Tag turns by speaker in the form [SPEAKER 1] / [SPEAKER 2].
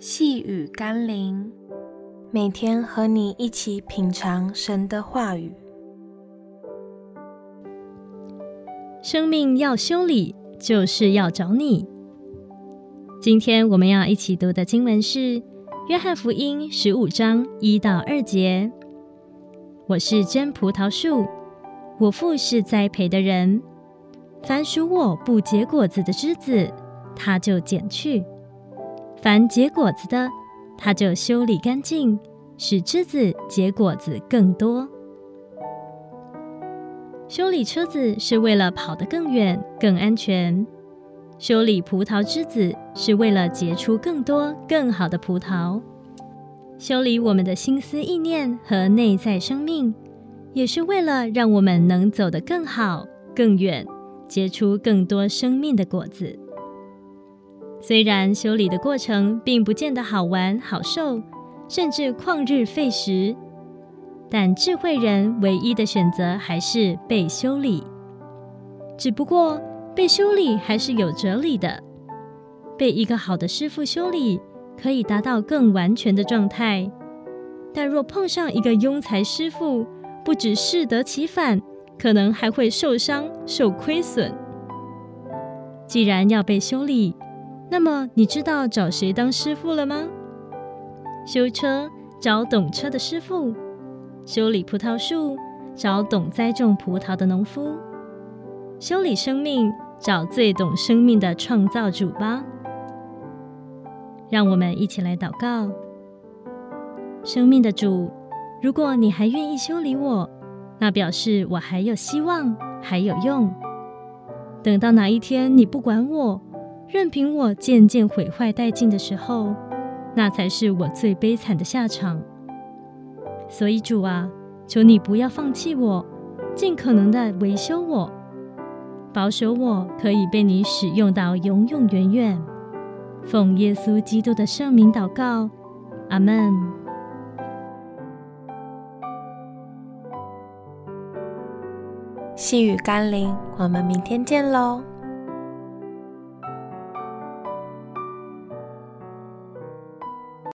[SPEAKER 1] 细雨甘霖，每天和你一起品尝神的话语。
[SPEAKER 2] 生命要修理，就是要找你。今天我们要一起读的经文是《约翰福音》十五章一到二节。我是真葡萄树，我父是栽培的人。凡属我不结果子的枝子，他就剪去；凡结果子的，他就修理干净，使枝子结果子更多。修理车子是为了跑得更远、更安全；修理葡萄枝子是为了结出更多、更好的葡萄。修理我们的心思意念和内在生命，也是为了让我们能走得更好、更远。结出更多生命的果子。虽然修理的过程并不见得好玩、好受，甚至旷日费时，但智慧人唯一的选择还是被修理。只不过被修理还是有哲理的。被一个好的师傅修理，可以达到更完全的状态。但若碰上一个庸才师傅，不只适得其反。可能还会受伤、受亏损。既然要被修理，那么你知道找谁当师傅了吗？修车找懂车的师傅，修理葡萄树找懂栽种葡萄的农夫，修理生命找最懂生命的创造主吧。让我们一起来祷告：生命的主，如果你还愿意修理我。那表示我还有希望，还有用。等到哪一天你不管我，任凭我渐渐毁坏殆尽的时候，那才是我最悲惨的下场。所以主啊，求你不要放弃我，尽可能的维修我，保守我可以被你使用到永永远远。奉耶稣基督的圣名祷告，阿门。
[SPEAKER 1] 细雨甘霖，我们明天见喽。